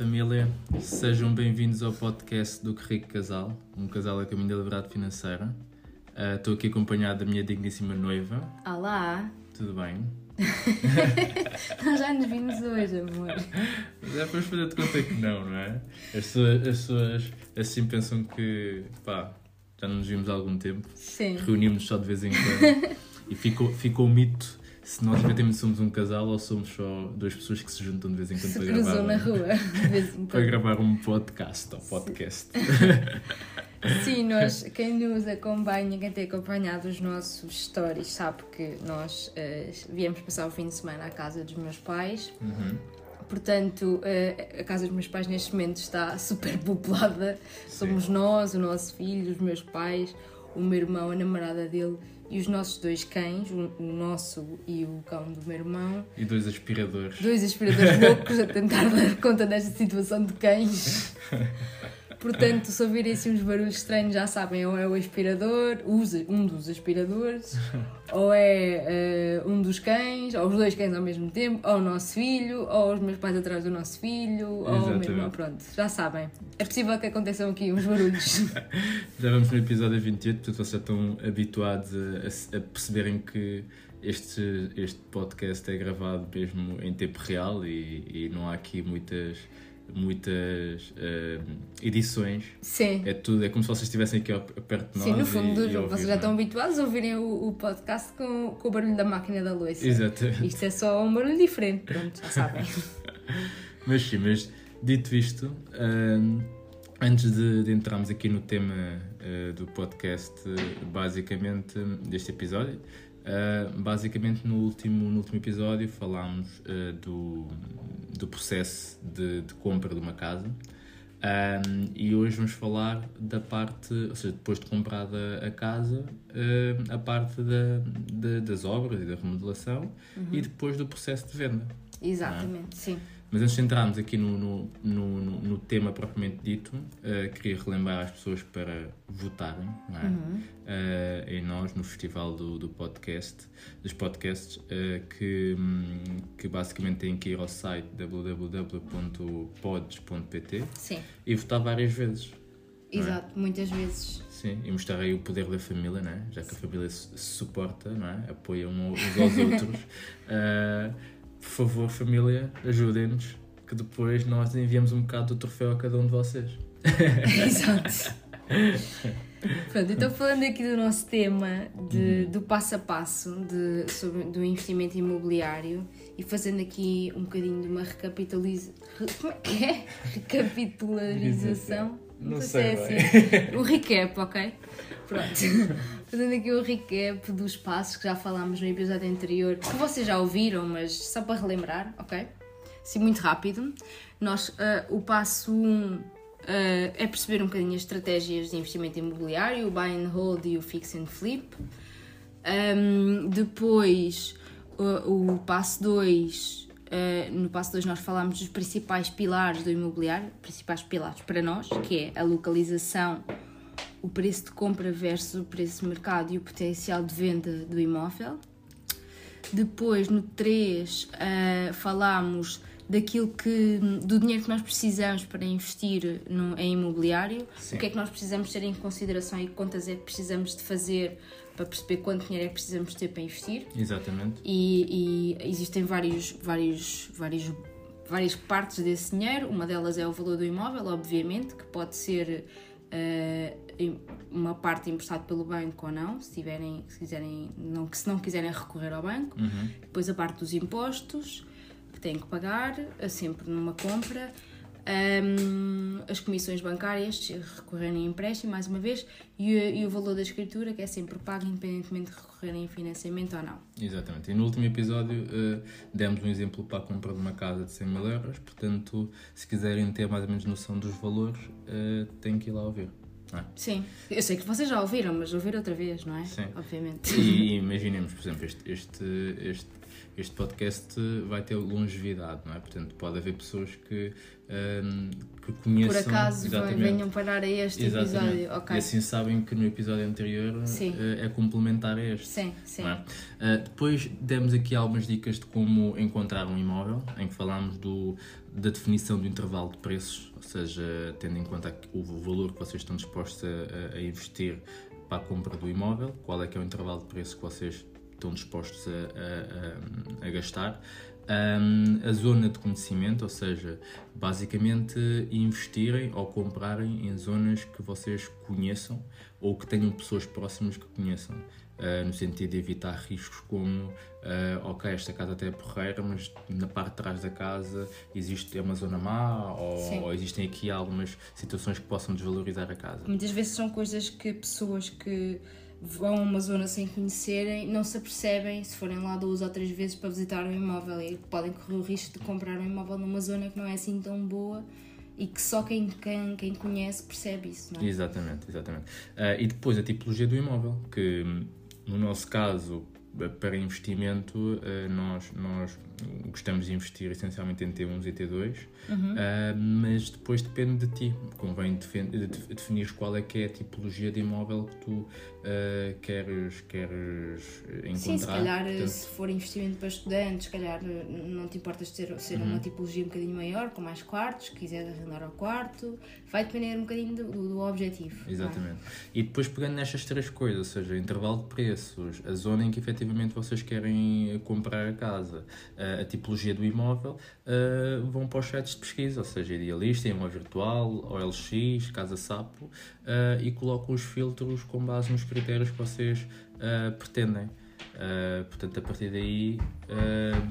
família, sejam bem-vindos ao podcast do Que Rico Casal, um casal a caminho da liberdade financeira. Ah, Estou aqui acompanhado da minha digníssima noiva. Olá! Tudo bem? Nós já nos vimos hoje, amor. Mas é para fazer de conta que não, não é? As pessoas, as pessoas assim pensam que, pá, já não nos vimos há algum tempo. Sim. Reunimos só de vez em quando. e ficou, ficou o mito se nós efetivamente somos um casal ou somos só duas pessoas que se juntam de vez em quando Se para gravar, na rua, de vez em para gravar um podcast ou podcast. Sim, nós, quem nos acompanha, quem tem acompanhado os nossos stories, sabe que nós eh, viemos passar o fim de semana à casa dos meus pais. Uhum. Portanto, eh, a casa dos meus pais neste momento está super populada. Somos nós, o nosso filho, os meus pais, o meu irmão, a namorada dele e os nossos dois cães, o, nosso e o cão do meu irmão. E dois aspiradores. Dois aspiradores loucos a tentar dar conta desta situação de cães. Portanto, se ouvirem assim uns barulhos estranhos, já sabem, ou é o aspirador, os- um dos aspiradores, ou é eh, um dos cães, ou os dois cães ao mesmo tempo, ou o nosso filho, ou os meus pais atrás do nosso filho, ou o meu irmão, Exatamente. pronto, já sabem. É possível que aconteçam aqui uns barulhos. Já vamos no episódio 28, portanto vocês já estão habituados a, a- a perceberem que este, este podcast é gravado mesmo em tempo real e, e não há aqui muitas, muitas eh, edições. Sim. É tudo, é como se vocês estivessem aqui perto de nós. Sim, no fundo, e vocês já é? estão habituados a ouvirem o, o podcast com, com o barulho da máquina da louça. Exatamente. Isto é só um barulho diferente, pronto, já sabem. Mas sim, mas dito isto, hum, antes de, de entrarmos aqui no tema uh, do podcast, uh, basicamente, deste episódio, uh, basicamente no último, no último episódio falámos uh, do, do processo de, de compra de uma casa. Um, e hoje vamos falar da parte, ou seja, depois de comprada a casa, uh, a parte da, da- das obras e da remodelação e depois do processo de venda. Exatamente, sim. Mas antes de entrarmos aqui no, no, no, no- tema propriamente dito, eh, queria relembrar as pessoas para votarem é? Eh, em nós, no festival do, do podcast, dos podcasts, eh, que, hum, que basicamente têm que ir ao site www.pods.pt e votar várias vezes. é? exato, muitas vezes. Sim, e mostrar aí o poder da família, não é? já que a família se suporta, não é? apoia um- uns aos outros. Por favor, família, ajudem-nos, que depois nós enviamos um bocado do troféu a cada um de vocês. Exato. Pronto, então falando aqui do nosso tema de, do passo a passo de, sobre, do investimento imobiliário e fazendo aqui um bocadinho de uma recapitalização. Como é que é? Recapitularização? Não se sei é assim. Um recap, ok? Pronto. Fazendo aqui um recap dos passos que já falámos no episódio anterior, que vocês já ouviram, mas só para relembrar, ok? Assim, muito rápido. Nós, ah, o passo 1 um, ah, é perceber um bocadinho as estratégias de investimento imobiliário, o buy and hold e o fix and flip. Um, depois, o, o passo 2, no passo 2 nós falámos dos principais pilares do imobiliário, principais pilares para nós, que é a localização, o preço de compra versus o preço de mercado e o potencial de venda do imóvel. Depois, no 3, falámos daquilo que do dinheiro que nós precisamos para investir no, em imobiliário, Sim. o que é que nós precisamos ter em consideração e que contas é que precisamos de fazer para perceber quanto dinheiro é que precisamos ter para investir. Exatamente. E, e existem vários, vários, vários, várias partes desse dinheiro. Uma delas é o valor do imóvel, obviamente, que pode ser em- uma parte emprestada pelo banco ou não, se tiverem, se quiserem, não, se não quiserem recorrer ao banco. Uhum. Depois a parte dos impostos que têm que pagar, eh, sempre numa compra. Ahm, as comissões bancárias, recorrerem a empréstimo, mais uma vez, e, o- e o valor da escritura, que é sempre pago, independentemente de recorrerem a financiamento ou não. Exatamente. E no último episódio eh, demos um exemplo para a compra de uma casa de 100 mil euros, portanto, se quiserem ter mais ou menos noção dos valores, eh, têm que ir lá ouvir. é? Sim. Eu sei que vocês já ouviram, mas ouvir outra vez, não é? Sim. Obviamente. E imaginemos, por exemplo, este, este, este, este podcast vai ter longevidade, não é? Portanto, pode haver pessoas que, hum, que conheçam. Por acaso exatamente, venham parar a este exatamente, episódio. Ok. E assim sabem que no episódio anterior Sim. eh, é complementar a este. Sim, sim. não é? Ah, depois demos aqui algumas dicas de como encontrar um imóvel, em que falámos do, da definição do intervalo de preços, ou seja, tendo em conta o valor que vocês estão dispostos a, a investir para a compra do imóvel, qual é que é o intervalo de preço que vocês estão dispostos a, a- a- a gastar. Um, a zona de conhecimento, ou seja, basicamente investirem ou comprarem em zonas que vocês conheçam ou que tenham pessoas próximas que conheçam. Uh, no sentido de evitar riscos como, uh, ok, esta casa até é porreira, mas na parte de trás da casa existe é uma zona má ou, ou existem aqui algumas situações que possam desvalorizar a casa. Muitas vezes são coisas que pessoas que vão a uma zona sem conhecerem não se apercebem se forem lá duas ou três vezes para visitar um imóvel e podem correr o risco de comprar um imóvel numa zona que não é assim tão boa e que só quem, quem, quem conhece percebe isso, não é? Exatamente, exatamente. Ah, e depois a tipologia do imóvel, que no nosso caso, para investimento, eh, nós, nós gostamos de investir essencialmente em T1s e T2, ah, mas depois depende de ti. Convém definir qual é que é a tipologia de imóvel que tu ah, queres, queres encontrar. Sim, se calhar Portanto, se for investimento para estudantes, se calhar não te importas de ser, ser Uhum. uma tipologia um bocadinho maior, com mais quartos, se quiseres arrendar ao quarto, vai depender um bocadinho do, do- objetivo. é? Exatamente. E depois pegando nestas três coisas, ou seja, intervalo de preços, a zona em que efetivamente vocês querem eh, comprar a casa, eh, a tipologia do imóvel, eh, vão para os sites de pesquisa, ou seja, Idealista, Imóvel Virtual, OLX, Casa Sapo, e colocam os filtros com base nos critérios que vocês pretendem. Uh, portanto, a partir daí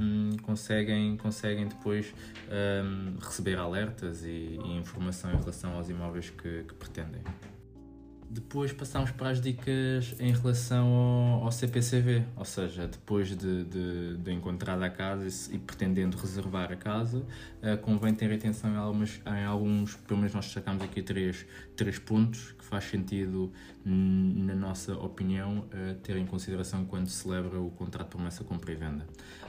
um, conseguem, conseguem depois um, receber alertas e, e informação em relação aos imóveis que, que pretendem. Depois passamos para as dicas em relação ao, ao CPCV, ou seja, depois de, de, de encontrar a casa e, e pretendendo reservar a casa, eh, convém ter atenção em, algumas, em alguns, pelo menos nós destacamos aqui três, três pontos faz sentido, na nossa opinião, eh, ter em consideração quando se celebra o contrato de promessa compra e venda.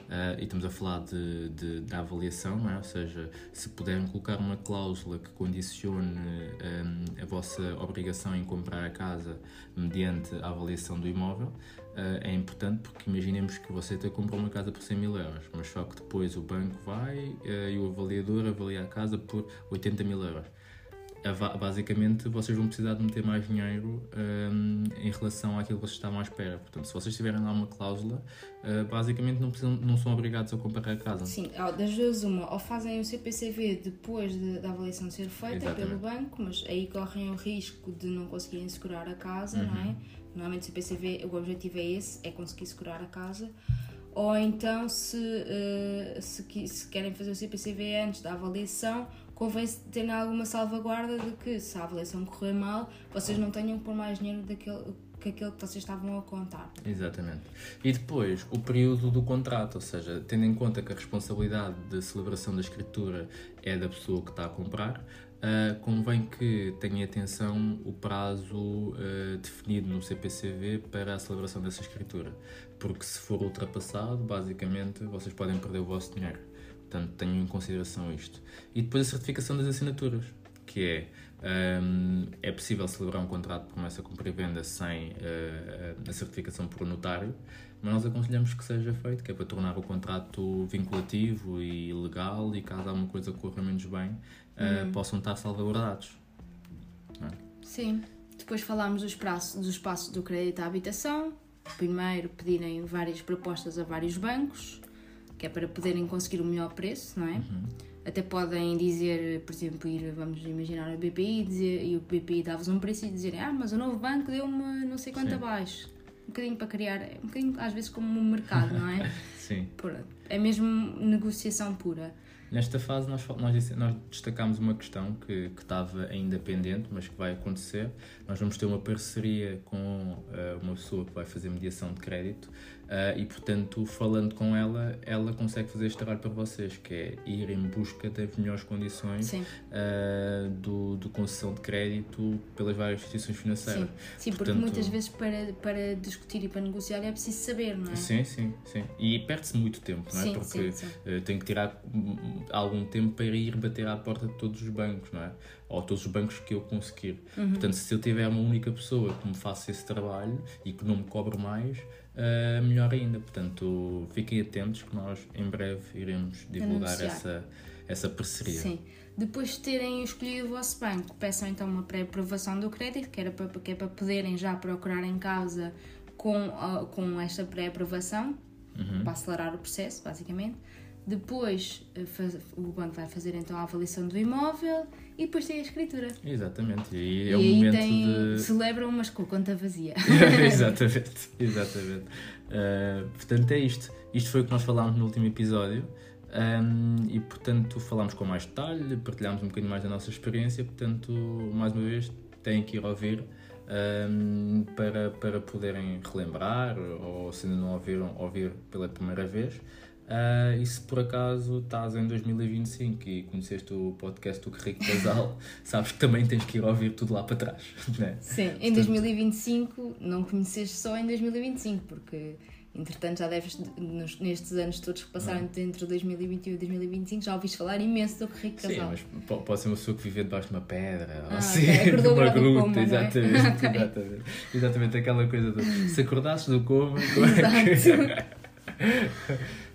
Eh, e estamos a falar de, de- da avaliação, não é? ou seja, se puderem colocar uma cláusula que condicione hum, a vossa obrigação em comprar a casa mediante a avaliação do imóvel, eh, é importante porque imaginemos que você até comprou uma casa por 100 mil euros, mas só que depois o banco vai eh, e o avaliador avalia a casa por 80 mil euros. Basicamente, vocês vão precisar de meter mais dinheiro hum, em relação àquilo que vocês estavam à espera. Portanto, se vocês tiverem lá uma cláusula, eh, basicamente não, precisam, não são obrigados a comprar a casa. Sim, das duas uma, ou fazem o CPCV depois de- da avaliação ser feita Exatamente. pelo banco, mas aí correm o risco de não conseguirem segurar a casa, não Uhum. é? Normalmente o CPCV, o objetivo é esse, é conseguir segurar a casa. Ou então, se, eh, se, se querem fazer o CPCV antes da avaliação, convém terem alguma salvaguarda de que se a avaliação correr mal, vocês não tenham pôr mais dinheiro daquele, que aquele que vocês estavam a contar. Exatamente. E depois, o período do contrato, ou seja, tendo em conta que a responsabilidade de celebração da escritura é da pessoa que está a comprar, ah, convém que tenha atenção o prazo ah, definido no CPCV para a celebração dessa escritura, porque se for ultrapassado, basicamente, vocês podem perder o vosso dinheiro. Portanto, tenham em consideração isto. E depois a certificação das assinaturas, que é hum, é possível celebrar um contrato de promessa compra e venda sem eh, a certificação por notário, mas nós aconselhamos que seja feito, que é para tornar o contrato vinculativo e legal e caso alguma coisa corra menos bem, eh, possam estar salvaguardados. Sim. Depois falámos dos, prazos, dos passos do crédito à habitação. Primeiro, pedirem várias propostas a vários bancos, que é para poderem conseguir o melhor preço, não é? Até podem dizer, por exemplo, ir, vamos imaginar, o BPI dizer, e o BPI dá-vos um preço e dizerem ah, mas o novo banco deu-me não sei quanto Sim. abaixo. Um bocadinho para criar, um bocadinho às vezes como um mercado, não é? Sim. Pronto. É mesmo negociação pura. Nesta fase nós, nós, nós destacámos uma questão que, que estava ainda pendente, mas que vai acontecer. Nós vamos ter uma parceria com eh, uma pessoa que vai fazer mediação de crédito Uh, e portanto, falando com ela, ela consegue fazer este trabalho para vocês, que é ir em busca das melhores condições uh, do, do concessão de crédito pelas várias instituições financeiras. Sim, sim portanto, porque muitas vezes para, para discutir e para negociar é preciso saber, não é? Sim, sim, sim. E perde-se muito tempo, não é? Sim, porque sim, sim. Uh, tem que tirar algum tempo para ir bater à porta de todos os bancos, não é? Ou todos os bancos que eu conseguir. Uhum. Portanto, se eu tiver uma única pessoa que me faça esse trabalho e que não me cobre mais, uh, melhor ainda. Portanto, fiquem atentos que nós em breve iremos divulgar Anunciar. essa, essa parceria. Sim. Depois de terem escolhido o vosso banco, peçam então uma pré-aprovação do crédito, que, era para, que é para poderem já procurar em causa com, uh, com esta pré-aprovação, Uhum. para acelerar o processo, basicamente. Depois faz- o banco vai fazer então a avaliação do imóvel e depois tem a escritura. Exatamente. E e é o aí momento tem, de. celebram, mas com a conta vazia. exatamente, exatamente. Uh, portanto, é isto. Isto foi o que nós falámos no último episódio. Um, e portanto falámos com mais detalhe, partilhámos um bocadinho mais da nossa experiência, portanto, mais uma vez, têm que ir ouvir um, para, para poderem relembrar ou se ainda não ouviram, ouvir pela primeira vez. Uh, e se por acaso estás em 2025 e conheceste o podcast do Rico Casal, sabes que também tens que ir ouvir tudo lá para trás. Né? Sim, em 2025, não conheceste só em 2025, porque entretanto já deves, nos- nestes anos todos que passaram entre 2021 e 2025, já ouviste falar imenso do Rico Sim, Casal. mas po- pode ser uma pessoa que vive debaixo de uma pedra, ou Ah, assim, ok. Acordou numa gruta, coma, é? exatamente, Ok. exatamente. Exatamente aquela coisa do se acordasses do coma, como é que...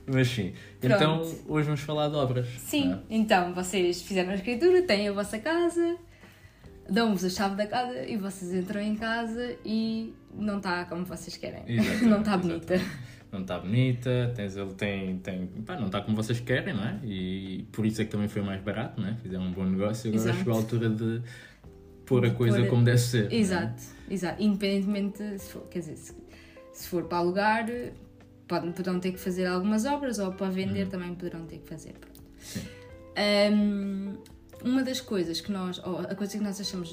Mas sim, então hoje vamos falar de obras. Sim, é? então vocês fizeram a escritura, têm a vossa casa, dão-vos a chave da casa e vocês entram em casa e não está como vocês querem. Exatamente, não está bonita. Não está bonita, tens, ele tem, tem, pá, não está como vocês querem, não é? E por isso é que também foi mais barato, não é? Fizeram um bom negócio, agora Exato. chegou a altura de pôr a coisa pôr- como deve ser. é? Exato, exato. Independentemente, se for, quer dizer, se, se for para alugar, podem, poderão ter que fazer algumas obras ou para vender também poderão ter que fazer. Hum, uma das coisas que nós, ou a coisa que nós achamos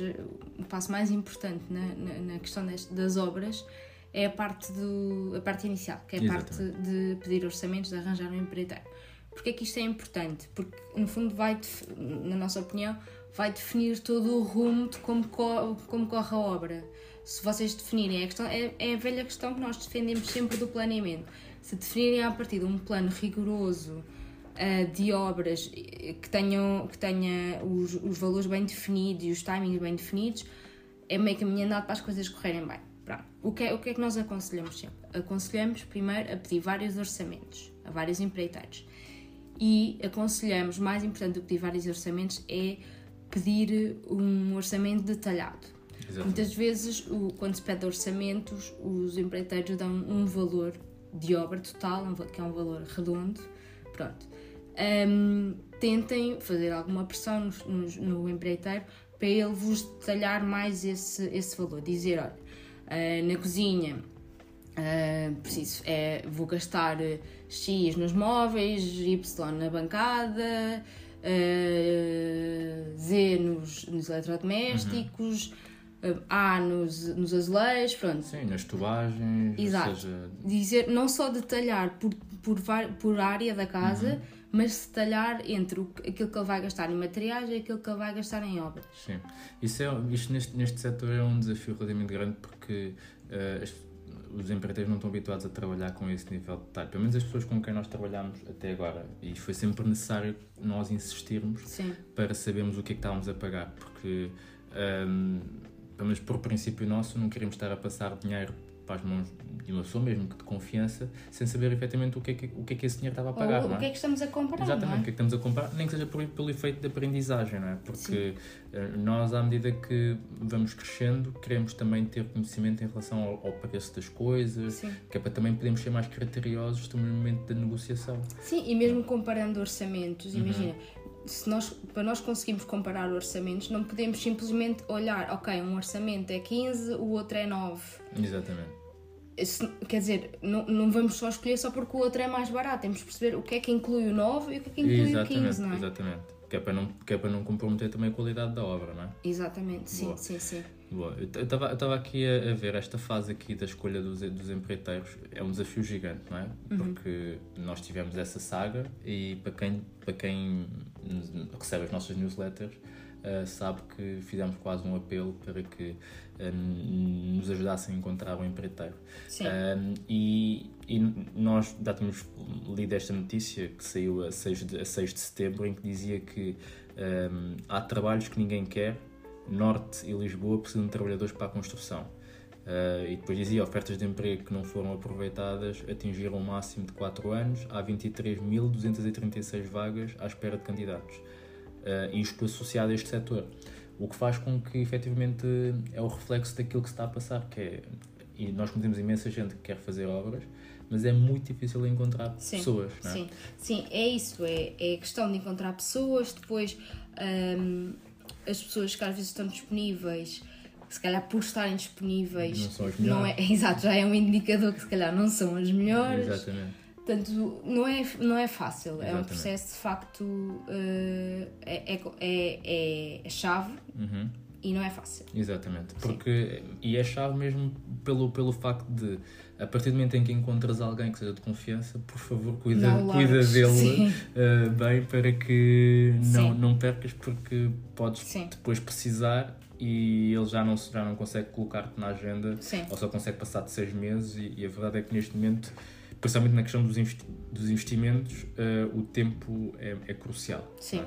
o passo mais importante na, na, na questão deste- das obras é a parte, do, a parte inicial, que é a parte de pedir orçamentos, de arranjar um empreiteiro. Porquê é que isto é importante? Porque, no fundo, vai, na nossa opinião, vai definir todo o rumo de como, co- como corre a obra. Se vocês definirem, a questão, é, é a velha questão que nós defendemos sempre do planeamento. Se definirem a partir de um plano rigoroso ah, de obras eh, que tenham que tenha os, os valores bem definidos e os timings bem definidos, é meio caminho andado para as coisas correrem bem. Pronto. O que, é, o que é que nós aconselhamos sempre? Aconselhamos primeiro a pedir vários orçamentos a vários empreiteiros. E aconselhamos, mais importante do que pedir vários orçamentos, é pedir um orçamento detalhado. Exatamente. Muitas vezes, o- quando se pede orçamentos, os empreiteiros dão um valor de obra total, um que é um valor redondo. Pronto. Hum, tentem fazer alguma pressão no, empreiteiro para ele vos detalhar mais esse, esse valor. Dizer, olha, ah, na cozinha ah, preciso, é, vou gastar eh, X nos móveis, Y na bancada, ah, Z nos, nos eletrodomésticos, ah, A nos, nos azulejos, pronto. Sim, nas tubagens, Exato. ou seja, Dizer, não só detalhar por, por, por área da casa, mas detalhar entre o, aquilo que ele vai gastar em materiais e aquilo que ele vai gastar em obras. Sim. Isso é, isto neste, neste setor é um desafio relativamente grande porque as- os empreiteiros não estão habituados a trabalhar com esse nível de detalhe. Pelo menos as pessoas com quem nós trabalhamos até agora. E foi sempre necessário nós insistirmos Sim, para sabermos o que é que estávamos a pagar. Porque, ehm, pelo menos por princípio nosso, não queremos estar a passar dinheiro para as mãos de uma pessoa, mesmo que de confiança, sem saber efetivamente o que é que, o que, é que esse dinheiro estava a pagar. Ou não o que é que estamos a comparar, Exatamente, não o é? que é que estamos a comprar, nem que seja por, pelo efeito de aprendizagem, não é? Porque eh, nós, à medida que vamos crescendo, queremos também ter conhecimento em relação ao, ao preço das coisas, Sim. que é para também podermos ser mais criteriosos no momento da negociação. Sim, e mesmo comparando orçamentos, Uhum. Se nós, para nós conseguirmos comparar orçamentos, não podemos simplesmente olhar, ok, um orçamento é 15, o outro é 9. Exatamente. Se- quer dizer, não, não vamos só escolher só porque o outro é mais barato, temos de perceber o que é que inclui o 9 e o que é que inclui o exatamente, 15, não é? exatamente. Que é, para não, que é para não comprometer também a qualidade da obra, não é? Exatamente, sim, Boa. sim, sim. Boa. Eu estava aqui a, a, ver esta fase aqui da escolha dos, dos empreiteiros. É um desafio gigante, não é? Uhum. Porque nós tivemos essa saga e para quem, para quem recebe as nossas newsletters uh, sabe que fizemos quase um apelo para que uh, nos ajudassem a encontrar um empreiteiro. Sim. Uh, e, e nós já tínhamos lido esta notícia que saiu a 6 de, a 6 de setembro em que dizia que há trabalhos que ninguém quer Norte e Lisboa precisam de trabalhadores para a construção. Uh, e depois dizia ofertas de emprego que não foram aproveitadas atingiram um máximo de 4 anos, há 23.236 vagas à espera de candidatos. Uh, isto associado a este setor. O que faz com que efetivamente é o reflexo daquilo que se está a passar, que é, e nós conhecemos imensa gente que quer fazer obras, mas é muito difícil encontrar sim, pessoas. Não é? Sim, sim, é isso, é, é questão de encontrar pessoas, depois. Um as pessoas que às vezes estão disponíveis, se calhar por estarem disponíveis, não são as melhores. Não é, exato, já é um indicador que se calhar não são as melhores. Exatamente. Portanto, não é, não é fácil, Exatamente. é um processo de facto, uh, é, é, é, é, chave uhum. E não é fácil. Exatamente, porque, e é chave mesmo pelo, pelo facto de a partir do momento em que encontras alguém que seja de confiança, por favor, cuida, cuida dele uh, bem para que não, não percas, porque podes Sim. depois precisar e ele já não, já não consegue colocar-te na agenda Sim. ou só consegue passar de seis meses. E, e, a verdade é que neste momento, principalmente na questão dos, investi dos investimentos, uh, o tempo é, é crucial. Sim. É?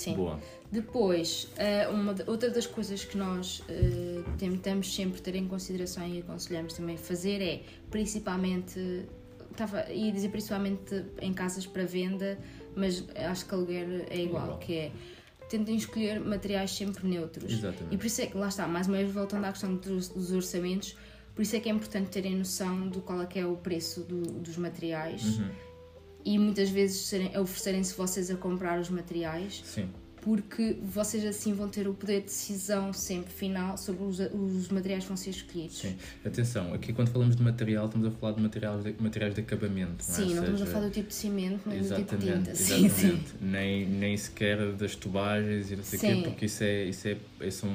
Sim. Boa. Depois, eh, uma, outra das coisas que nós uh, tentamos sempre ter em consideração e aconselhamos também fazer é, principalmente, estava, ia dizer principalmente em casas para venda, mas acho que aluguer é igual, igual. que é tentem escolher materiais sempre neutros. Exatamente. E por isso é que, lá está, mais uma vez voltando à questão dos, dos orçamentos, por isso é que é importante terem noção do qual é que é o preço do, dos materiais uhum. E muitas vezes oferecerem-se vocês a comprar os materiais. Sim porque vocês assim vão ter o poder de decisão sempre final sobre os, os materiais que vão ser escolhidos. Sim, atenção, aqui quando falamos de material estamos a falar de materiais de, materiais de acabamento. Sim, não, é? não estamos a falar do tipo de cimento, nem do tipo de tinta. Sim, exatamente. Sim. Nem, nem sequer das tubagens e não sei o quê, porque isso é. Isso é, é são,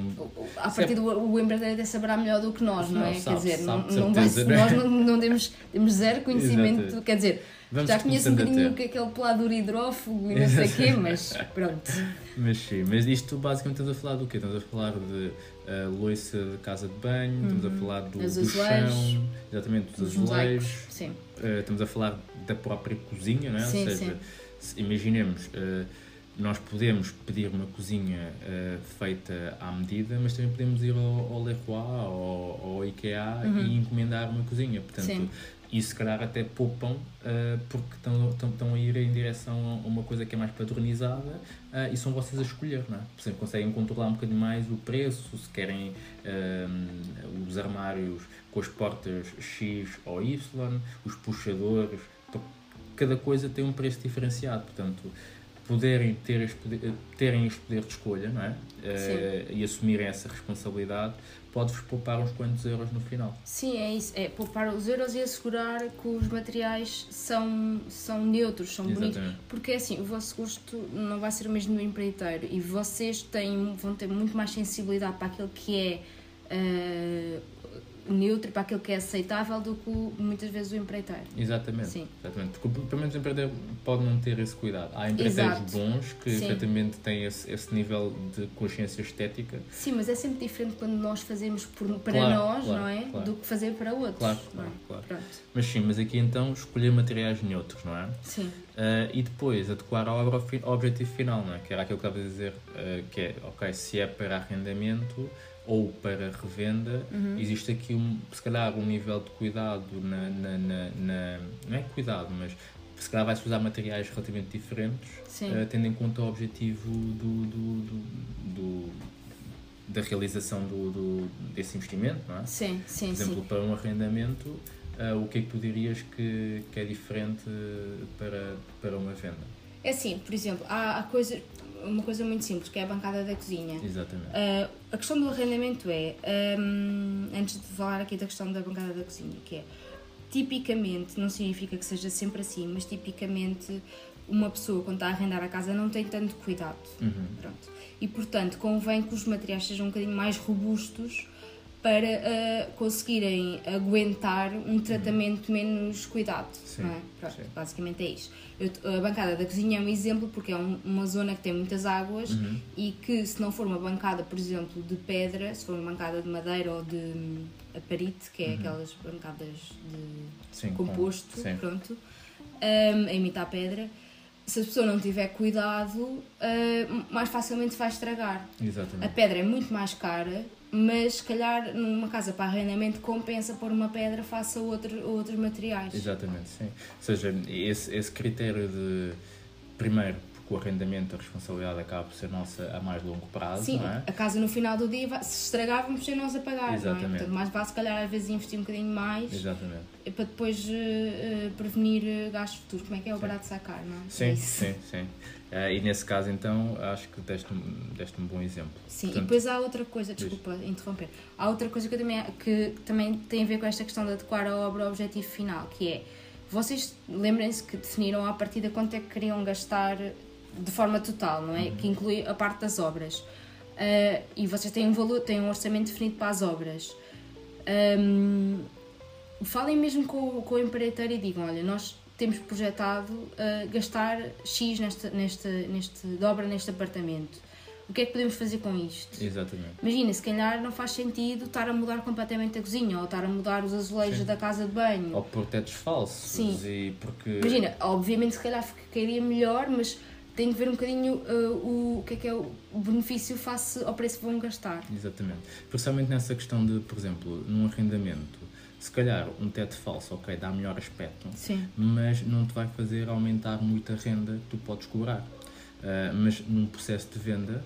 a partir do o empreiteiro até saberá melhor do que nós, não, não é? Sabe, quer dizer, sabe, não, não vai, né? nós não, não temos, temos zero conhecimento, quer dizer Vamos Já conheço um bocadinho o que é aquele pelador hidrófugo e não sei o quê, mas pronto. Mas sim, mas isto basicamente estamos a falar do quê? Estamos a falar de uh, loiça de casa de banho, uhum. estamos a uhum. falar do, do chão, exatamente, dos, dos azulejos. Sim. Uh, estamos a falar da própria cozinha, não é? Sim, Ou seja, sim. imaginemos, uh, nós podemos pedir uma cozinha feita à medida, mas também podemos ir ao, ao Leroy ou ao, ao IKEA uhum. e encomendar uma cozinha. Portanto, sim e se calhar até poupam uh, porque estão, a ir em direção a uma coisa que é mais padronizada uh, e são vocês a escolher, não é? Por exemplo, conseguem controlar um bocadinho mais o preço, se querem uh, os armários com as portas X ou Y, os puxadores, então, cada coisa tem um preço diferenciado, portanto poderem ter este poder, terem este poder de escolha não é? E assumirem essa responsabilidade pode-vos poupar uns quantos euros no final. Sim, é isso. É poupar os euros e assegurar que os materiais são, são neutros, são Exatamente. bonitos. Porque assim, o vosso gosto não vai ser o mesmo do empreiteiro e vocês têm, vão ter muito mais sensibilidade para aquilo que é. Uh, neutro para aquilo que é aceitável do que muitas vezes o empreiteiro. Exatamente. Sim. Exatamente. Porque pelo menos o empreiteiro pode não ter esse cuidado. Há empreiteiros Exato. bons que Sim. efetivamente têm esse, esse nível de consciência estética. Sim, mas é sempre diferente quando nós fazemos por, para claro, nós, claro, não é? Claro. Do que fazer para outros. Claro, claro, é? claro. Pronto. Mas sim, mas aqui então escolher materiais neutros, não é? Sim. Uh, e depois adequar ao, ao objetivo final, não é? Que era aquilo que eu estava a dizer, uh, que é, ok, se é para arrendamento ou para revenda, uhum. existe aqui, um, se calhar, um nível de cuidado na, na, na, na Não é cuidado, mas se calhar vai-se usar materiais relativamente diferentes, uh, tendo em conta o objetivo do, do, do, do da realização do, desse investimento, não é? Sim, sim, Por exemplo, sim. para um arrendamento, uh, o que é que tu dirias que, que é diferente para, para uma venda? É assim, por exemplo, há, há coisas uma coisa muito simples, que é a bancada da cozinha. Exatamente. Uh, a questão do arrendamento é, um, antes de falar aqui da questão da bancada da cozinha, que é, tipicamente, não significa que seja sempre assim, mas tipicamente uma pessoa quando está a arrendar a casa não tem tanto cuidado. Uhum. Pronto. E portanto convém que os materiais sejam um bocadinho mais robustos para uh, conseguirem aguentar um tratamento menos cuidado. Sim, é? Pronto, basicamente é isto. Eu a bancada da cozinha é um exemplo porque é um- uma zona que tem muitas águas Uhum. e que se não for uma bancada, por exemplo, de pedra, se for uma bancada de madeira ou de hum, aparite, que é aquelas bancadas de Uhum. Sim, com- composto, sim. pronto, hum, a imitar pedra, se a pessoa não tiver cuidado, hum, mais facilmente vai estragar. A Exatamente. pedra é muito mais cara, mas se calhar numa casa para arrendamento compensa pôr uma pedra face a outro, outros materiais. Exatamente, sim. Ou seja, esse, esse critério de, primeiro, porque o arrendamento, a responsabilidade acaba por ser nossa a mais longo prazo, Sim, não é? a casa no final do dia, se estragar, vamos ser nós a pagar, não é? Exatamente. Portanto, mais vale se calhar às vezes investir um bocadinho mais Exatamente. para depois eh, eh, prevenir eh, gastos futuros. Como é que é o barato de sacar, não é? É Sim, isso. sim, sim. Eh, e nesse caso, então, acho que deste, um- deste um bom exemplo. Sim, e Portanto, depois há outra coisa, desculpa interromper, há outra coisa que, também, que também tem a ver com esta questão de adequar a obra ao objetivo final, que é, vocês lembrem-se que definiram à partida quanto é que queriam gastar de forma total, não é? Que inclui a parte das obras. Ah, e vocês têm um valor, têm um orçamento definido para as obras. Ahm, falem mesmo com, com o empreiteiro e digam, olha, nós temos projetado ah, gastar X nesta, nesta, neste, de obra neste apartamento. O que é que podemos fazer com isto? Exatamente. Imagina, se calhar não faz sentido estar a mudar completamente a cozinha ou estar a mudar os azulejos Sim. da casa de banho. Ou por tetos falsos. Sim. E porque... Imagina, obviamente se calhar ficaria melhor, mas tem que ver um bocadinho uh, o, que é que é o benefício face ao preço que vão gastar. Exatamente. Principalmente nessa questão de, por exemplo, num arrendamento, se calhar um teto falso, ok, dá melhor aspecto, Sim. mas não te vai fazer aumentar muito a renda que tu podes cobrar. Ah, mas num processo de venda,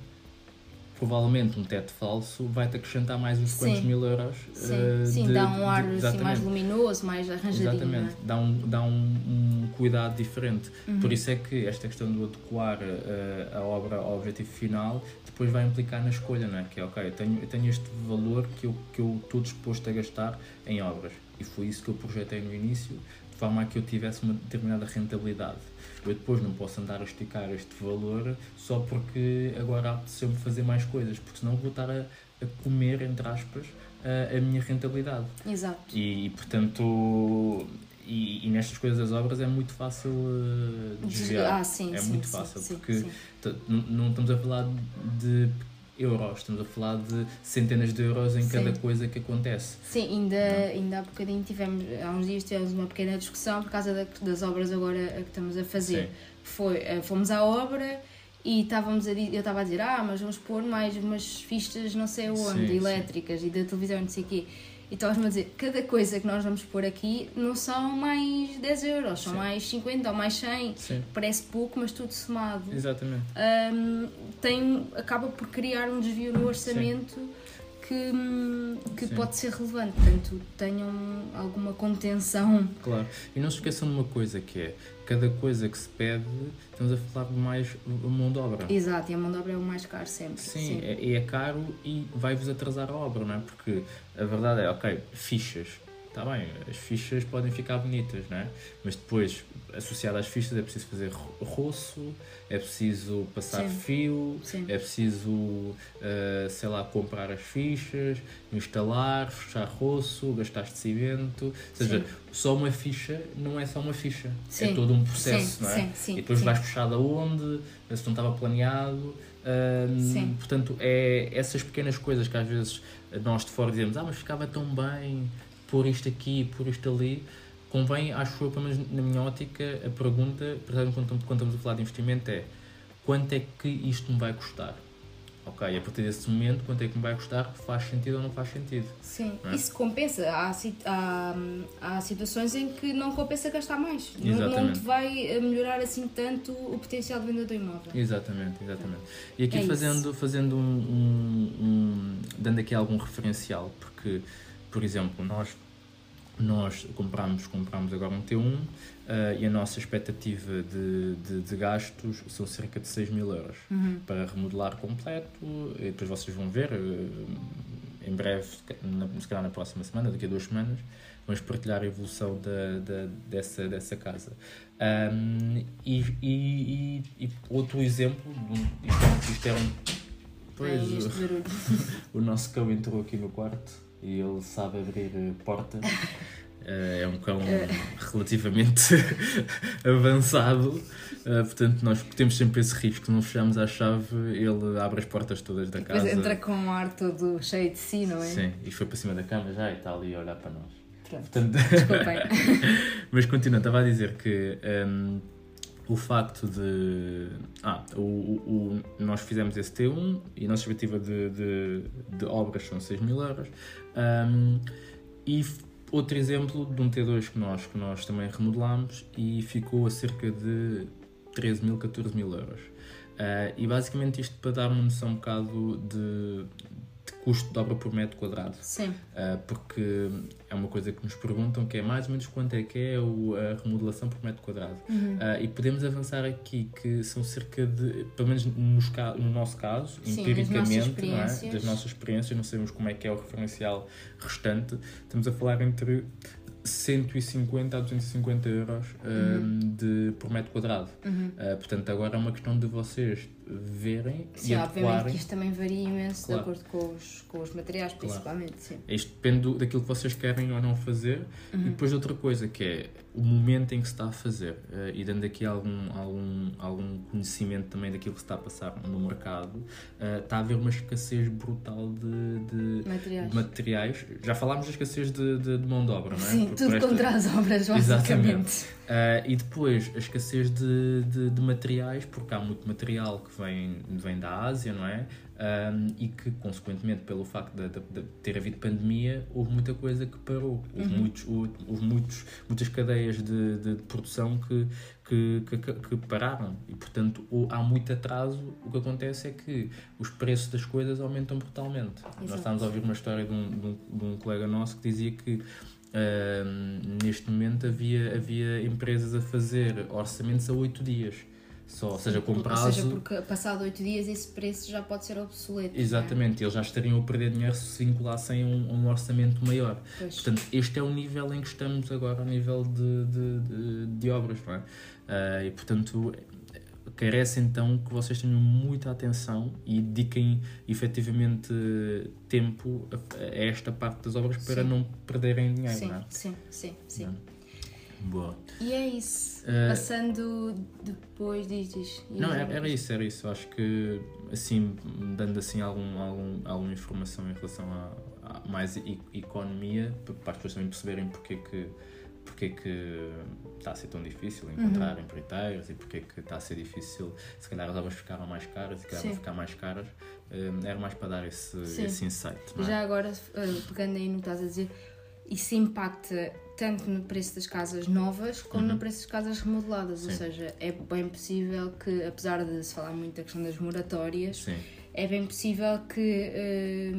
provavelmente um teto falso vai-te acrescentar mais uns quantos mil euros. Sim, ah, sim de- dá um de- ar assim, mais luminoso, mais arranjadinho. é? Exatamente, dá um, dá um, um cuidado diferente. Uhum. Por isso é que esta questão de adequar eh, a obra ao objetivo final depois vai implicar na escolha, não é? Que é, ok, eu tenho, eu tenho este valor que eu, que eu estou disposto a gastar em obras. E foi isso que eu projetei no início, de forma a que eu tivesse uma determinada rentabilidade. Eu depois não posso andar a esticar este valor só porque agora apeteceu-me fazer mais coisas, porque senão vou estar a, a comer, entre aspas, a, a minha rentabilidade. Exato. E, portanto, e, e nestas coisas das obras é muito fácil uh, desviar. Ah, sim, é sim, muito sim, fácil, sim, porque não estamos a falar de euros, estamos a falar de centenas de euros em Sim. cada coisa que acontece. Sim, ainda, ainda há bocadinho tivemos, há uns dias tivemos uma pequena discussão por causa da- das obras agora que estamos a fazer. Sim. Foi, eh, fomos à obra e estávamos a, eu estava a dizer, ah, mas vamos pôr mais umas fistas não sei onde, Sim, sim. elétricas e da televisão não sei o quê. E estavas-me a dizer, cada coisa que nós vamos pôr aqui não são mais 10 euros, são Sim. mais 50 ou mais 100. Sim, Parece pouco, mas tudo somado exatamente. hum, tem, acaba por criar um desvio no orçamento que, hum, que Sim. pode ser relevante. Portanto, tenham alguma contenção. Claro. E não se esqueçam de uma coisa que é, cada coisa que se pede, estamos a falar de mais mão de obra. Exato, e a mão de obra é o mais caro sempre. Sim, É, é caro e vai-vos atrasar a obra, não é? Porque a verdade é, ok, fichas, está bem, as fichas podem ficar bonitas, não é? Mas depois, associado às fichas, é preciso fazer ro- roço, é preciso passar Sim. fio, Sim. é preciso, eh, sei lá, comprar as fichas, instalar, fechar roço, gastar de cimento. Ou seja, Sim. só uma ficha não é só uma ficha, é todo um processo, não é? e depois vais puxar de onde, se não estava planeado. Sim. portanto, é essas pequenas coisas que às vezes nós de fora dizemos, ah, mas ficava tão bem pôr isto aqui, pôr isto ali. Convém, acho eu, pelo menos na minha ótica, a pergunta, quando, quando estamos a falar de investimento, é quanto é que isto me vai custar? Ok, a partir desse momento, quanto é que me vai custar? Faz sentido ou não faz sentido? Sim, é? isso compensa. Há, há, há situações em que não compensa gastar mais. Não, não Exatamente. te vai eh, melhorar assim tanto o potencial de venda do imóvel. Exatamente, exatamente. E aqui É isso. fazendo, fazendo um, um- um- dando aqui algum referencial, porque, por exemplo, nós, nós compramos, compramos agora um T1 eh, e a nossa expectativa de, de, de gastos são cerca de 6 mil euros Uhum. para remodelar completo e depois vocês vão ver eh, em breve, na, se calhar na próxima semana, daqui a duas semanas, vamos partilhar a evolução da, da- dessa, dessa casa. Ahm, e, e, e- e outro exemplo, um- isto, isto é um. Pois, É o, o nosso cão entrou aqui no quarto e ele sabe abrir eh, portas. Eh, é um cão relativamente avançado, eh, portanto nós temos sempre esse risco, se não fechamos a chave, ele abre as portas todas da Depois casa. entra com um ar todo cheio de si, não é? Sim, e foi para cima da cama já e está ali a olhar para nós. Pronto. Portanto, Desculpem. Mas continua, estava a dizer que hum, o facto de. Ah, o, o- o- nós fizemos esse T1 e a nossa expectativa de, de, de obras são 6 mil euros. Hum, e outro exemplo de um T2 que nós, que nós também remodelámos e ficou a cerca de 13 mil, 14 mil euros. Ah, e basicamente isto para dar uma noção um bocado de, de custo de obra por metro quadrado. Sim, Uh, porque é uma coisa que nos perguntam que é mais ou menos quanto é que é o- a remodelação por metro quadrado. Uhum. Uh, e podemos avançar aqui que são cerca de, pelo menos nos no nosso caso, Sim, das empiricamente, não é? das nossas experiências, não sabemos como é que é o referencial restante, estamos a falar entre 150 a 250 euros um, de, por metro quadrado. Uhum. Uh, portanto, agora é uma questão de vocês verem Sim, e obviamente que isto também varia imenso Claro. de acordo com os, com os materiais, principalmente. Sim. Isto depende do- daquilo que vocês querem ou não fazer e depois de outra coisa que é o momento em que se está a fazer eh, e dando aqui algum, algum, algum conhecimento também daquilo que se está a passar no mercado eh, está a haver uma escassez brutal de, de- Materiais. materiais já falámos da escassez de, de- de mão de obra não é? Sim, Por- tudo por esta- contra as obras, basicamente. Uh, e depois a escassez de, de, de materiais, porque há muito material que vem, vem da Ásia, não é? Um, e que, consequentemente, pelo facto de, de- de ter havido pandemia, houve muita coisa que parou. Houve, muitos, houve, houve muitos, muitas cadeias de, de produção que, que, que, que pararam. E, portanto, ou há muito atraso. O que acontece é que os preços das coisas aumentam brutalmente. Nós Exato. estávamos a ouvir uma história de um, um, de um colega nosso que dizia que Ahm, neste momento havia, havia empresas a fazer orçamentos a 8 dias só, ou seja, com Ou prazo. seja, porque passado 8 dias esse preço já pode ser obsoleto. não é? Exatamente, eles já estariam a perder dinheiro se se vinculassem a um, um orçamento maior. Pois. Portanto, este é o nível em que estamos agora, a nível de, de, de, de obras, não é? Ah, e portanto, carece então que vocês tenham muita atenção e dediquem efetivamente tempo a, a esta parte das obras para Sim. não perderem dinheiro, Sim, não é? sim, sim, sim. Boa. E é isso. Eh, Passando depois, diz, diz. Não, era, era isso, era isso. Acho que, assim, dando assim algum, algum, alguma informação em relação a, a mais economia, para as pessoas também perceberem porque é que, porque é que está a ser tão difícil encontrar Uhum. empreiteiros e porque é que está a ser difícil, se calhar as obras ficaram mais caras e calhar vão ficar mais caras. Eh, era mais para dar esse, Sim. esse insight. é? Já agora, eh, pegando aí no que estás a dizer, isso impacta tanto no preço das casas novas como no preço das casas remodeladas. Ou Uhum. Sim. seja, é bem possível que, apesar de se falar muito da questão das moratórias, Sim. é bem possível que eh,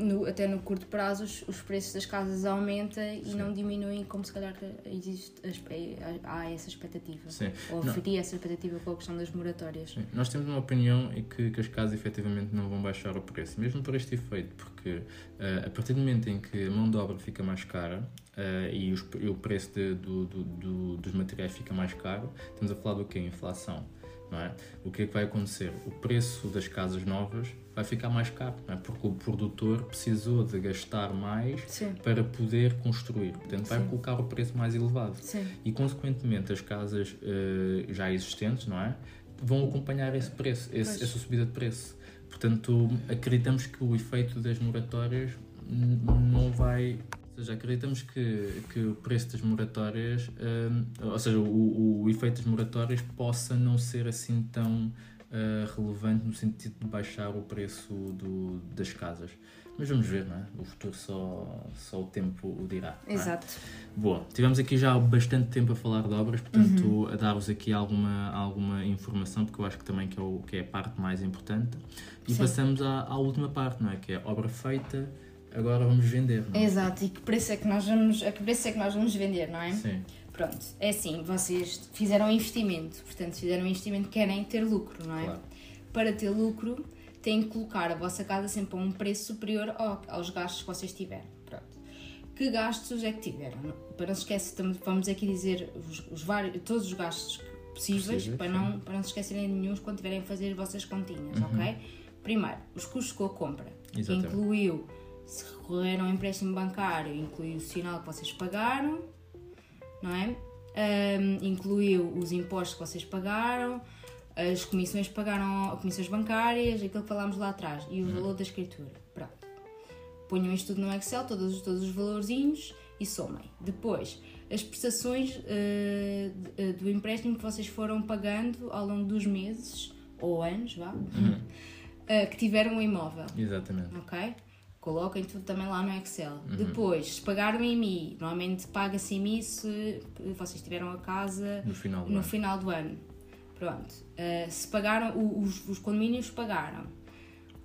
no- até no curto prazo os, os preços das casas aumentem e não diminuem como se calhar existe espe- há essa expectativa. Sim. Ou Não. haveria essa expectativa com a questão das moratórias. Sim, Nós temos uma opinião em que, que as casas efetivamente não vão baixar o preço, mesmo por este efeito, porque eh, a partir do momento em que a mão de obra fica mais cara eh, e, os- e o preço de- do- do- do- dos materiais fica mais caro, estamos a falar do quê? Inflação. Não é? O que é que vai acontecer? O preço das casas novas vai ficar mais caro, é? porque o produtor precisou de gastar mais Sim. para poder construir, portanto vai Sim. colocar o preço mais elevado Sim. e consequentemente as casas eh, já existentes, não é? Vão acompanhar esse preço, esse- essa subida de preço. Portanto, acreditamos que o efeito das moratórias não vai. Ou seja, acreditamos que, que o preço das moratórias, hum, ou seja, o, o efeito das moratórias possa não ser assim tão ah, relevante no sentido de baixar o preço do, das casas. Mas vamos ver, não é? O futuro só, só o tempo o dirá. é? Exato. Boa, tivemos aqui já bastante tempo a falar de obras, portanto a dar-vos aqui alguma, alguma informação, porque eu acho que também que é, o, que é a parte mais importante. E Sim. passamos à, à última parte, não é? Que é obra feita, agora vamos vender, não é? Exato, e que preço é que nós vamos, a que preço é que nós vamos vender, não é? Sim, Pronto, é assim, vocês fizeram um investimento, portanto, se fizeram um investimento, querem ter lucro, não é? Claro. Para ter lucro, têm que colocar a vossa casa sempre a um preço superior ao- aos gastos que vocês tiverem. Pronto. Que gastos é que tiveram? Para não se esquecer, vamos aqui dizer os, os vários, todos os gastos possíveis, para, sim. não, para não se esquecerem de nenhum quando tiverem a fazer as vossas continhas, ok? Primeiro, os custos com a compra, que Exatamente. incluiu Se recorreram ao empréstimo bancário, inclui o sinal que vocês pagaram, não é? Um, incluiu os impostos que vocês pagaram, as comissões que pagaram, comissões bancárias, aquilo que falámos lá atrás, e o valor da escritura. Pronto. Ponham isto tudo no Excel, todos, todos os valorzinhos e somem. Depois, as prestações uh, do empréstimo que vocês foram pagando ao longo dos meses ou anos, vá, uhum. uh, que tiveram o imóvel. Exatamente. Ok? Coloquem tudo também lá no Excel. Uhum. Depois, se pagaram em mim, normalmente paga-se em mim se vocês tiveram a casa no final do, no ano. Final do ano. Pronto. Uh, se pagaram, os, os condomínios pagaram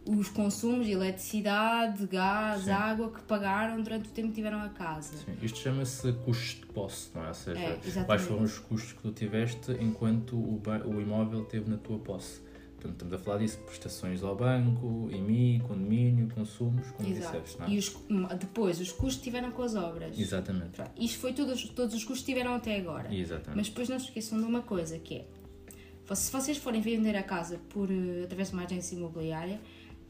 os consumos de eletricidade, gás, Sim. água que pagaram durante o tempo que tiveram a casa. Sim. Isto chama-se custo de posse, não é? Ou seja, é, quais foram os custos que tu tiveste enquanto o, o imóvel esteve na tua posse. Portanto, estamos a falar disso, prestações ao banco, IMI, condomínio, consumos, como Exato. disseste, não é? E os, depois, os custos tiveram com as obras. Exatamente. Isto foi todos, todos os custos que tiveram até agora. Exatamente. Mas depois não se esqueçam de uma coisa, que é, se vocês forem vender a casa por, eh, através de uma agência imobiliária,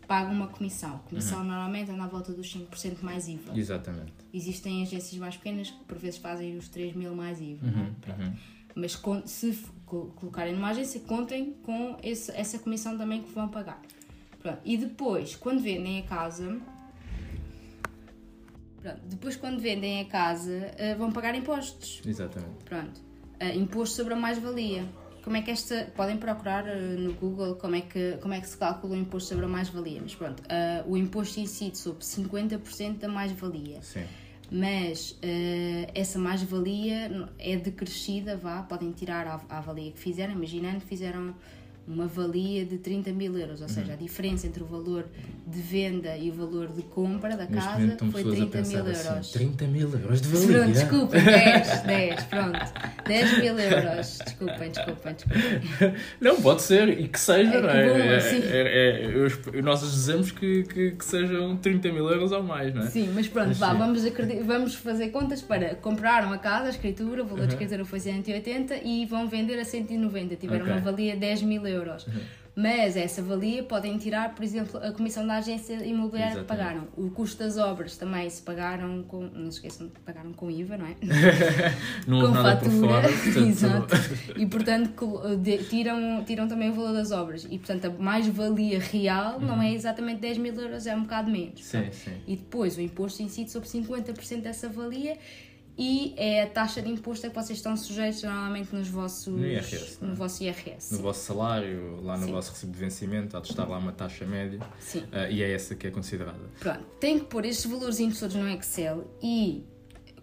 pagam uma comissão. A comissão uhum. normalmente anda à volta dos 5% mais IVA. Exatamente. Existem agências mais pequenas que por vezes fazem os 3 mil mais IVA. Uhum. Uhum. Mas se colocarem numa agência, contem com esse, essa comissão também que vão pagar. Pronto. E depois, quando vendem a casa. Pronto. Depois, quando vendem a casa, uh, vão pagar impostos. Exatamente. Pronto. Uh, imposto sobre a mais-valia como é que esta. Podem procurar uh, no Google como é, que, como é que se calcula o imposto sobre a mais-valia. Mas pronto, o imposto incide sobre 50% da mais-valia. Sim. Mas uh, essa mais-valia é decrescida, vá, podem tirar a, a valia que fizeram, imaginando fizeram uma valia de 30 mil euros, ou seja, a diferença entre o valor de venda e o valor de compra da Neste casa foi 30 mil assim, euros. 30 mil euros de valia? Pronto, desculpem, 10, 10, pronto. 10 mil euros. Desculpem, desculpem, desculpem. Não, pode ser, e que seja, é, não é? Bom, é, sim. é, é nós dizemos que, que, que, sejam 30 mil euros ou mais, não é? Sim, mas pronto, mas, vá, vamos, vamos fazer contas para comprar uma casa, a escritura, o valor uhum. de escritura foi 180 e vão vender a 190, tiveram okay. uma valia de 10 mil euros euros. Uhum. Mas essa valia podem tirar, por exemplo, a comissão da agência imobiliária Exatamente. que pagaram. O custo das obras também se pagaram com. Não se esqueçam, pagaram com IVA, não é? não com nada fatura. Por fora, portanto... Exato. E portanto tiram, tiram também o valor das obras. E portanto a mais-valia real uhum. não é exatamente 10 mil euros, é um bocado menos. Sim, sim. E depois o imposto incide sobre 50% dessa valia e é a taxa de imposto a que vocês estão sujeitos normalmente nos vossos, no, IRS, no vosso IRS. No vosso salário, lá no Sim. vosso recibo de vencimento, há de estar lá uma taxa média Sim. Uh, e é essa que é considerada. Pronto, tem que pôr estes valores todos no Excel e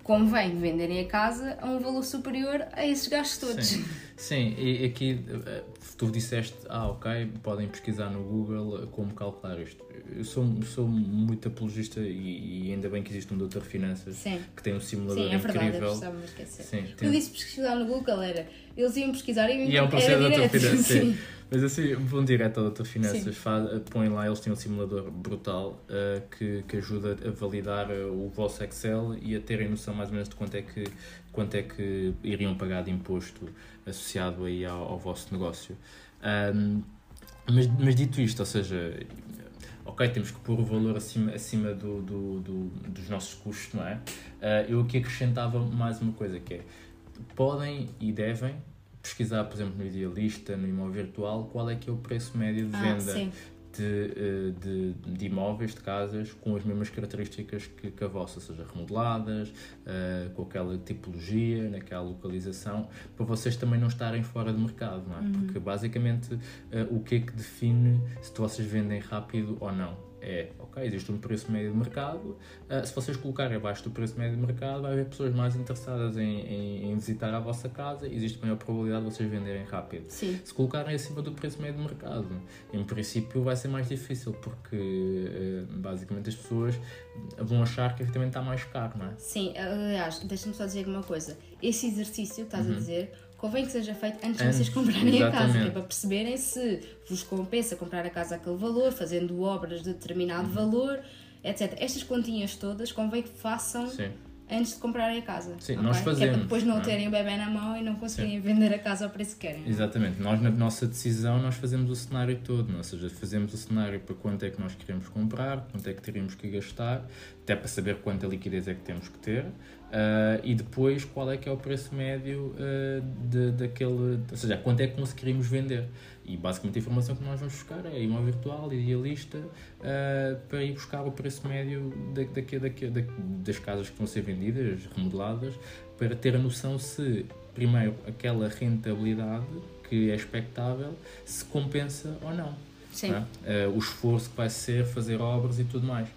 convém venderem a casa a um valor superior a esses gastos todos. Sim, Sim. e aqui eh, tu disseste, ah ok, podem pesquisar no Google como calcular isto. Eu sou, sou muito apologista e, e ainda bem que existe um doutor Finanças Sim. que tem um simulador Sim, é incrível. Verdade, eu esquecer. Sim, tem... Eu disse pesquisar no Google, era eles iam pesquisar e, e é um era direto. Finanças, sim. Mas assim, vão direto ao Doutor Finanças, faz, põem lá, eles têm um simulador brutal uh, que, que ajuda a validar uh, o vosso Excel e a terem noção mais ou menos de quanto é que, quanto é que iriam pagar de imposto associado aí ao, ao vosso negócio. Um, mas, mas dito isto, ou seja, ok, temos que pôr o valor acima, acima do, do, do dos nossos custos, não é? Uh, eu aqui acrescentava mais uma coisa que é, podem e devem pesquisar, por exemplo, no Idealista, no imóvel virtual, qual é que é o preço médio de ah, venda ah, de, eh, de, de, imóveis, de casas, com as mesmas características que, que a vossa, seja remodeladas, uh, com aquela tipologia, naquela localização, para vocês também não estarem fora de mercado, não é? Uhum. Porque basicamente uh, o que é que define se vocês vendem rápido ou não? É, ok, existe um preço médio de mercado, uh, se vocês colocarem abaixo do preço médio de mercado, vai haver pessoas mais interessadas em, em, em, visitar a vossa casa e existe maior probabilidade de vocês venderem rápido. Sim. Se colocarem acima do preço médio de mercado, em princípio vai ser mais difícil, porque uh, basicamente as pessoas vão achar que efetivamente está mais caro, não é? Sim, aliás, deixa-me só dizer uma coisa, esse exercício que estás uhum. a dizer convém que seja feito antes, de vocês comprarem exatamente. a casa, que é para perceberem se vos compensa comprar a casa àquele valor, fazendo obras de determinado uhum. valor, etc. Estas continhas todas convém que façam Sim. antes de comprarem a casa. Sim, ok? nós Que é para fazemos, depois não não é? terem o bebê na mão e não conseguirem vender a casa ao preço que querem. Exatamente. Nós, na nossa decisão, nós fazemos o cenário todo, é? ou seja, fazemos o cenário para quanto é que nós queremos comprar, quanto é que teríamos que gastar, até para saber quanta liquidez é que temos que ter, ah, e depois qual é que é o preço médio ah, de, daquele, ou seja, quanto é que conseguiríamos vender. E basicamente a informação que nós vamos buscar é imóvel virtual, idealista, ah, para ir buscar o preço médio da, daqui, da- das casas que vão ser vendidas, remodeladas, para ter a noção se, primeiro, aquela rentabilidade que é expectável, se compensa ou não. Sim. é? O esforço que vai ser fazer obras e tudo mais.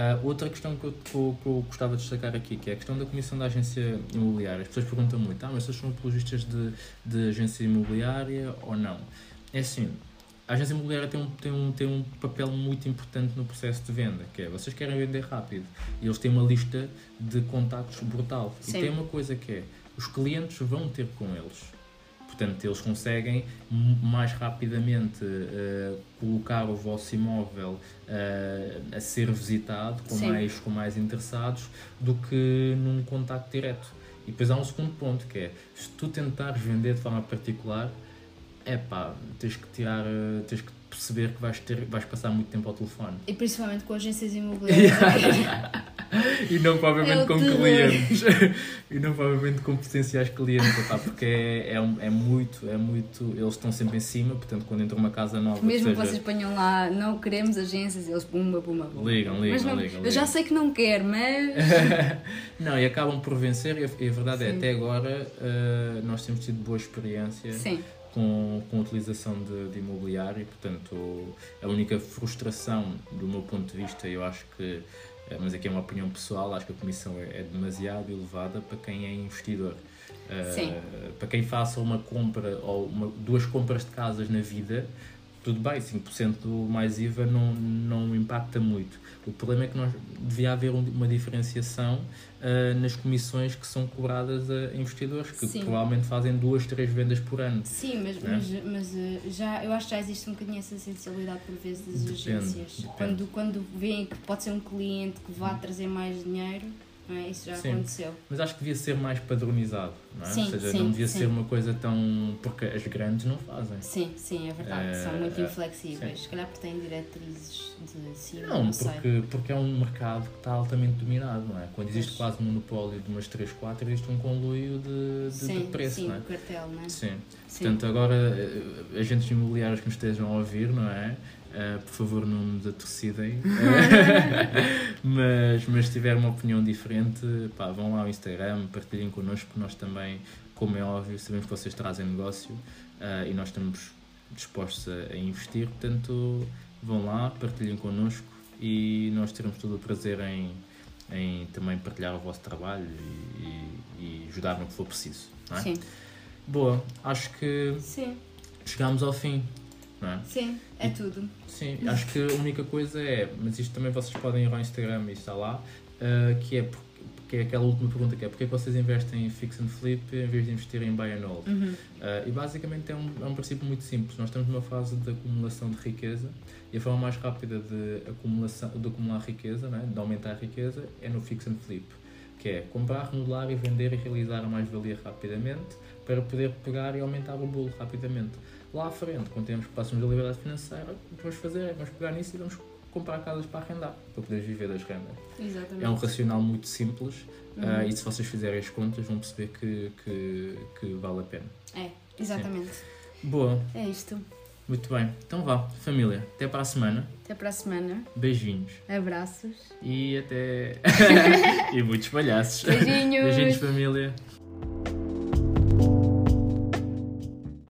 Ah, outra questão que eu, que eu- gostava de destacar aqui, que é a questão da comissão da agência imobiliária. As pessoas perguntam muito, ah, mas vocês são apologistas de, de agência imobiliária ou não? É assim, a agência imobiliária tem um, tem, um, tem um papel muito importante no processo de venda, que é, vocês querem vender rápido, e eles têm uma lista de contactos brutal. E Sim. tem uma coisa que é, os clientes vão ter com eles. Portanto, eles conseguem mais rapidamente eh, colocar o vosso imóvel eh, a ser visitado com Sim. mais, com mais interessados do que num contacto direto. E depois há um segundo ponto que é, se tu tentares vender de forma particular, é pá, tens que tirar, tens que perceber que vais, ter, vais passar muito tempo ao telefone. E principalmente com agências imobiliárias. E não provavelmente É com terror. clientes. e não provavelmente com potenciais clientes, epá, porque é, é, é muito, é muito. Eles estão sempre em cima, portanto, quando entra uma casa nova, Mesmo que seja, vocês ponham lá, não queremos agências, eles pumba, pumba, pumba. Ligam, ligam, mas não, ligam, Eu já sei que não quer, mas. não, e acabam por vencer, e a, verdade é, Sim. até agora eh, nós temos tido boa experiência Sim, com, com a utilização de, de imobiliário, portanto, a única frustração do meu ponto de vista, eu acho que, eh, mas aqui é uma opinião pessoal, acho que a comissão é, é demasiado elevada para quem é investidor. Sim. Para quem faça uma compra ou uma- duas compras de casas na vida, tudo bem, 5% mais IVA não, não impacta muito. O problema é que nós, devia haver um- uma diferenciação ah, nas comissões que são cobradas a investidores, que Sim. provavelmente fazem duas, três vendas por ano. sim, mas, Né? mas, mas eh, já, eu acho que já existe um bocadinho essa sensibilidade por vezes das Depende, agências. depende. Quando, quando veem que pode ser um cliente que vá trazer mais dinheiro, é? isso já Sim. aconteceu. Mas acho que devia ser mais padronizado, não é? Sim, Ou seja, sim, não devia sim. ser uma coisa tão. porque as grandes não fazem. Sim, sim, é verdade. Eh, São muito eh, inflexíveis. sim. Se calhar porque têm diretrizes de cima, Não, não, sei. porque, porque é um mercado que está altamente dominado, não é? Quando existe Pois. quase um monopólio de umas 3, 4, existe um conluio de, de, Sim, de preço, sim, não é? o cartel, não é? Sim. Sim. Portanto, agora, eh, agentes imobiliários que nos estejam a ouvir, não é? Eh, por favor, não nos atorcidem. Mas, mas se tiver uma opinião diferente, pá, vão lá ao Instagram, partilhem connosco, nós também, como é óbvio, sabemos que vocês trazem negócio eh, e nós estamos dispostos a, a investir. Portanto, vão lá, partilhem connosco e nós teremos todo o prazer em, em também partilhar o vosso trabalho e, e- e ajudar no que for preciso. É? Sim, Boa, acho que sim, chegámos ao fim, não é? sim, é tudo. Sim, acho que a única coisa é, mas isto também vocês podem ir ao Instagram e está lá, ah, que é por- que é aquela última pergunta que é porque é que vocês investem em fix and flip em vez de investir em buy and hold? Uhum. Ah, e basicamente é um, é um princípio muito simples. Nós estamos numa fase de acumulação de riqueza e a forma mais rápida de, acumulação, de acumular riqueza, né, de aumentar a riqueza, é no fix and flip, que é comprar, remodelar e vender e realizar a mais-valia rapidamente para poder pegar e aumentar o bolo rapidamente. Lá à frente, quando temos próximos da liberdade financeira, o que vamos fazer é vamos pegar nisso e vamos comprar casas para arrendar, para poder viver das rendas. Exatamente. É um racional muito simples Uhum. ah, e se vocês fizerem as contas vão perceber que, que, que vale a pena. É, exatamente. Boa, É isto. muito bem. Então vá, família, até para a semana. Até para a semana. Beijinhos. Abraços. E até. e muitos palhaços. Beijinhos. Beijinhos, família.